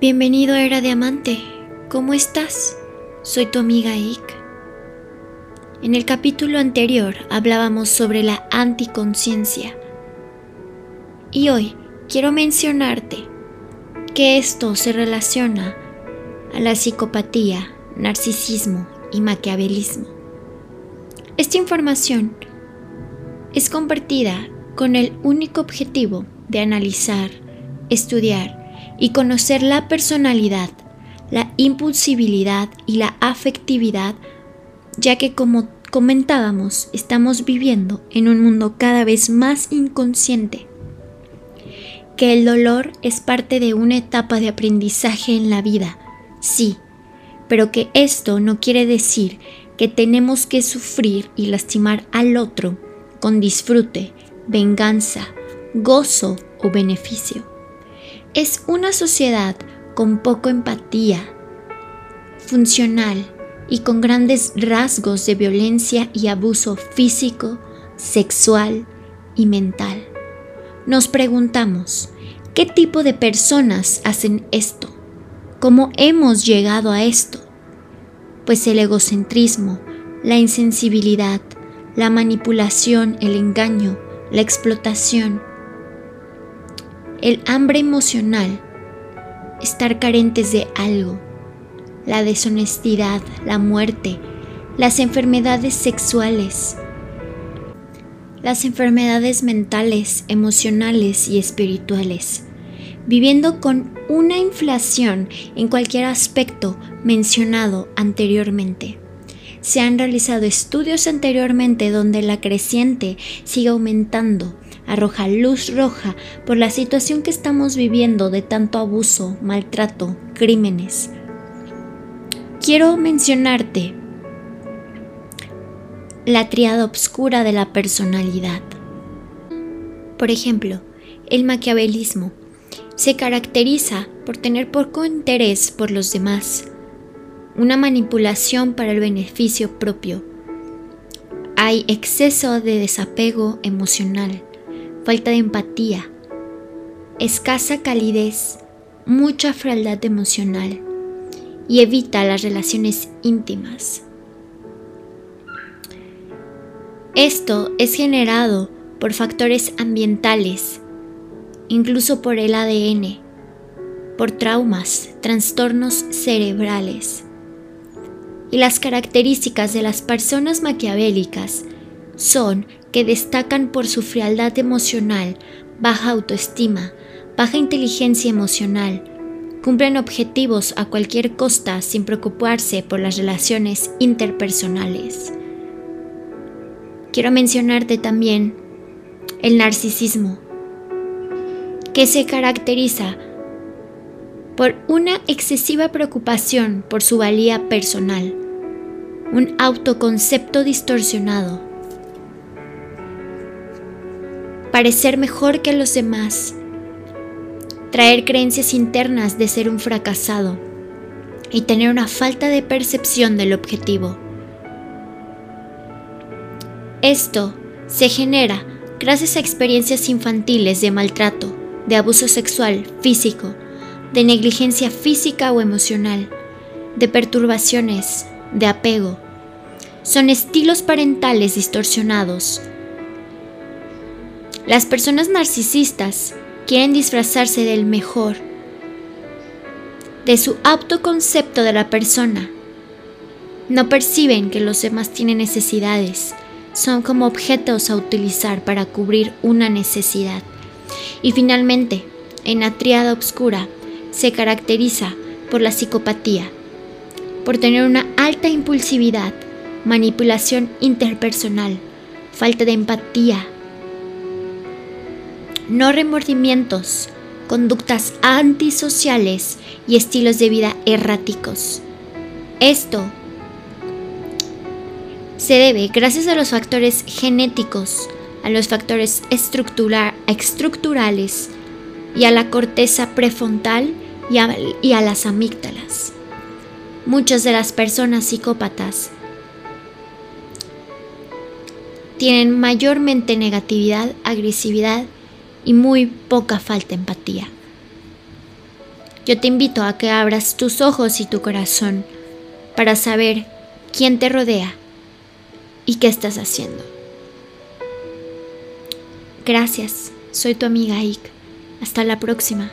Bienvenido a Era Diamante. ¿Cómo estás? Soy tu amiga Ik. En el capítulo anterior hablábamos sobre la anticonciencia. Y hoy quiero mencionarte que esto se relaciona a la psicopatía, narcisismo y maquiavelismo. Esta información es compartida con el único objetivo de analizar, estudiar y conocer la personalidad, la impulsibilidad y la afectividad, ya que como comentábamos, estamos viviendo en un mundo cada vez más inconsciente, que el dolor es parte de una etapa de aprendizaje en la vida, sí, pero que esto no quiere decir que tenemos que sufrir y lastimar al otro con disfrute, venganza, gozo o beneficio es una sociedad con poco empatía, funcional y con grandes rasgos de violencia y abuso físico, sexual y mental. Nos preguntamos, ¿qué tipo de personas hacen esto? ¿Cómo hemos llegado a esto? Pues el egocentrismo, la insensibilidad, la manipulación, el engaño, la explotación, el hambre emocional, estar carentes de algo, la deshonestidad, la muerte, las enfermedades sexuales, las enfermedades mentales, emocionales y espirituales, viviendo con una inflación en cualquier aspecto mencionado anteriormente. Se han realizado estudios anteriormente donde la creciente sigue aumentando arroja luz roja por la situación que estamos viviendo de tanto abuso, maltrato, crímenes. Quiero mencionarte la triada obscura de la personalidad. Por ejemplo, el maquiavelismo se caracteriza por tener poco interés por los demás, una manipulación para el beneficio propio. Hay exceso de desapego emocional, falta de empatía, escasa calidez, mucha frialdad emocional y evita las relaciones íntimas. Esto es generado por factores ambientales, incluso por el ADN, por traumas, trastornos cerebrales. Y las características de las personas maquiavélicas son que destacan por su frialdad emocional, baja autoestima, baja inteligencia emocional, cumplen objetivos a cualquier costa sin preocuparse por las relaciones interpersonales. Quiero mencionarte también el narcisismo, que se caracteriza por una excesiva preocupación por su valía personal, un autoconcepto distorsionado, parecer mejor que los demás, traer creencias internas de ser un fracasado y tener una falta de percepción del objetivo. Esto se genera gracias a experiencias infantiles de maltrato, de abuso sexual, físico, de negligencia física o emocional, de perturbaciones, de apego. Son estilos parentales distorsionados las personas narcisistas quieren disfrazarse del mejor, de su autoconcepto de la persona. No perciben que los demás tienen necesidades, son como objetos a utilizar para cubrir una necesidad. Y finalmente, en la triada oscura se caracteriza por la psicopatía, por tener una alta impulsividad, manipulación interpersonal, falta de empatía, no remordimientos, conductas antisociales y estilos de vida erráticos. Esto se debe gracias a los factores genéticos, a los factores estructurales y a la corteza prefrontal y a, las amígdalas. Muchas de las personas psicópatas tienen mayormente negatividad, agresividad y muy poca falta de empatía. yo te invito a que abras tus ojos y tu corazón para saber quién te rodea y qué estás haciendo. Gracias, soy tu amiga Ike. Hasta la próxima.